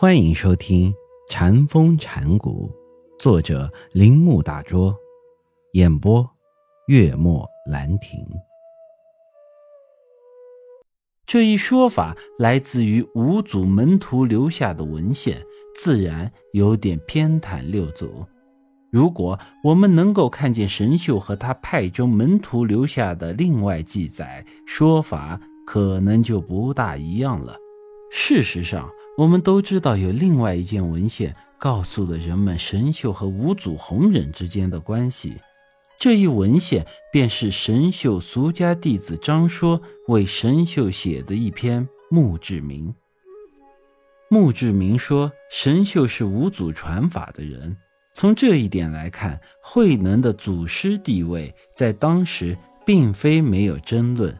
欢迎收听《禅风禅谷，作者铃木大拙，演播月末兰亭。这一说法来自于五祖门徒留下的文献，自然有点偏袒六祖。如果我们能够看见神秀和他派中门徒留下的另外记载，说法可能就不大一样了。事实上，我们都知道有另外一件文献告诉了人们神秀和五祖弘忍之间的关系。这一文献便是神秀俗家弟子张说为神秀写的一篇《墓志铭》。墓志铭说神秀是五祖传法的人，从这一点来看，慧能的祖师地位在当时并非没有争论。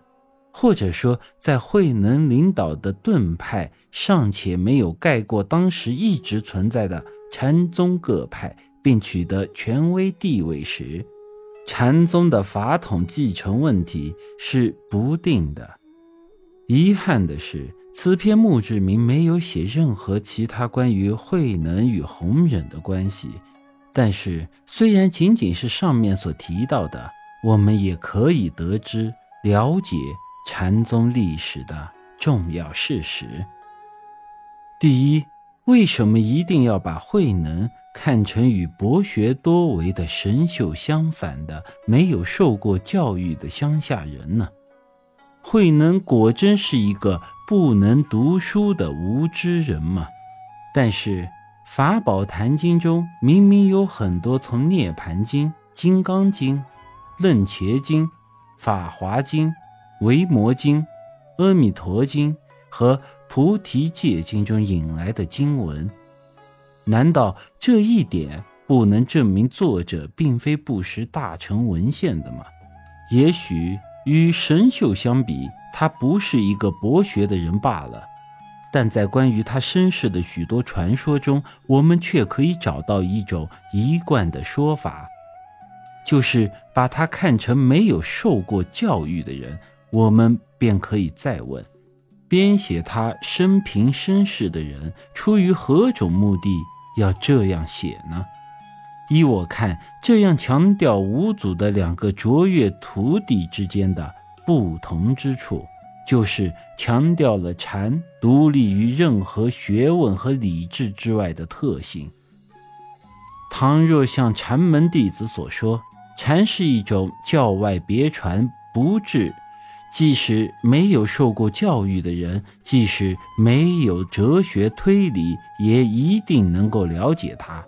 或者说，在慧能领导的顿派尚且没有盖过当时一直存在的禅宗各派，并取得权威地位时，禅宗的法统继承问题是不定的。遗憾的是，此篇墓志铭没有写任何其他关于慧能与弘忍的关系。但是，虽然仅仅是上面所提到的，我们也可以得知了解。禅宗历史的重要事实。第一，为什么一定要把慧能看成与博学多为的神秀相反的没有受过教育的乡下人呢？慧能果真是一个不能读书的无知人吗？但是《法宝坛经》中明明有很多从《涅盘经》《金刚经》《楞伽经》《法华经》。《维摩经》《阿弥陀经》和《菩提戒经》中引来的经文，难道这一点不能证明作者并非不识大乘文献的吗？也许与神秀相比，他不是一个博学的人罢了。但在关于他身世的许多传说中，我们却可以找到一种一贯的说法，就是把他看成没有受过教育的人。我们便可以再问：编写他生平身世的人，出于何种目的要这样写呢？依我看，这样强调五祖的两个卓越徒弟之间的不同之处，就是强调了禅独立于任何学问和理智之外的特性。倘若像禅门弟子所说，禅是一种教外别传不至。即使没有受过教育的人，即使没有哲学推理，也一定能够了解它。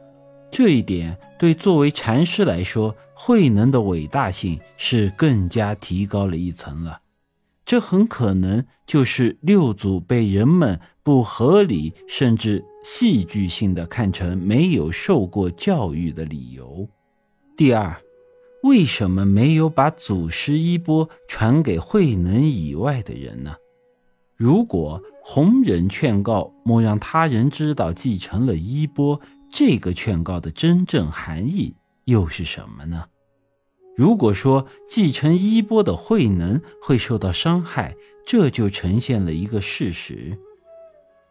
这一点对作为禅师来说，慧能的伟大性是更加提高了一层了。这很可能就是六祖被人们不合理甚至戏剧性的看成没有受过教育的理由。第二。为什么没有把祖师衣钵传给慧能以外的人呢？如果弘忍劝告莫让他人知道继承了衣钵，这个劝告的真正含义又是什么呢？如果说继承衣钵的慧能会受到伤害，这就呈现了一个事实，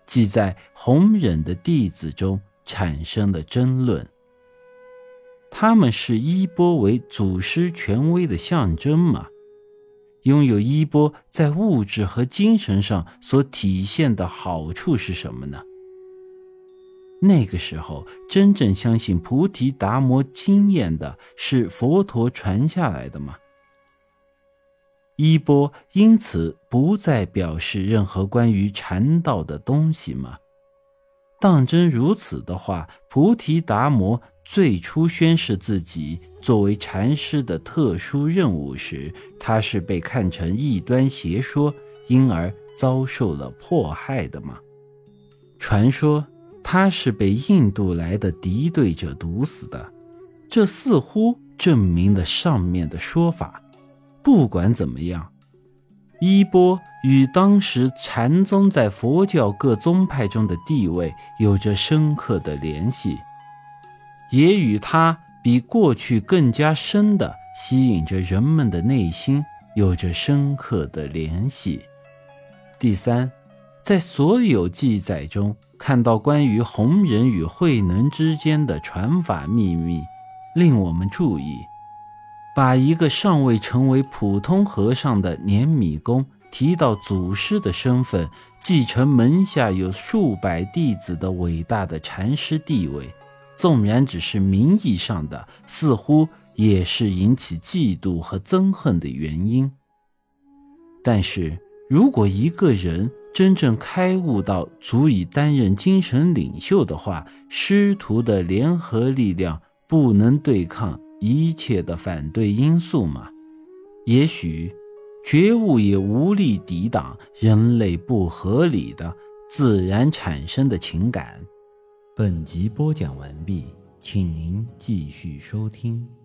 即在弘忍的弟子中产生了争论。他们是衣钵为祖师权威的象征吗？拥有衣钵在物质和精神上所体现的好处是什么呢？那个时候，真正相信菩提达摩经验的是佛陀传下来的吗？衣钵因此不再表示任何关于禅道的东西吗？当真如此的话，菩提达摩。最初宣示自己作为禅师的特殊任务时，他是被看成异端邪说，因而遭受了迫害的吗？传说他是被印度来的敌对者毒死的，这似乎证明了上面的说法。不管怎么样，衣钵与当时禅宗在佛教各宗派中的地位有着深刻的联系。也与他比过去更加深的吸引着人们的内心有着深刻的联系。第三，在所有记载中看到关于弘忍与慧能之间的传法秘密，令我们注意，把一个尚未成为普通和尚的年米公提到祖师的身份，继承门下有数百弟子的伟大的禅师地位，纵然只是名义上的，似乎也是引起嫉妒和憎恨的原因。但是如果一个人真正开悟到足以担任精神领袖的话，师徒的联合力量不能对抗一切的反对因素吗？也许。觉悟也无力抵挡人类不合理的自然产生的情感。本集播讲完毕，请您继续收听。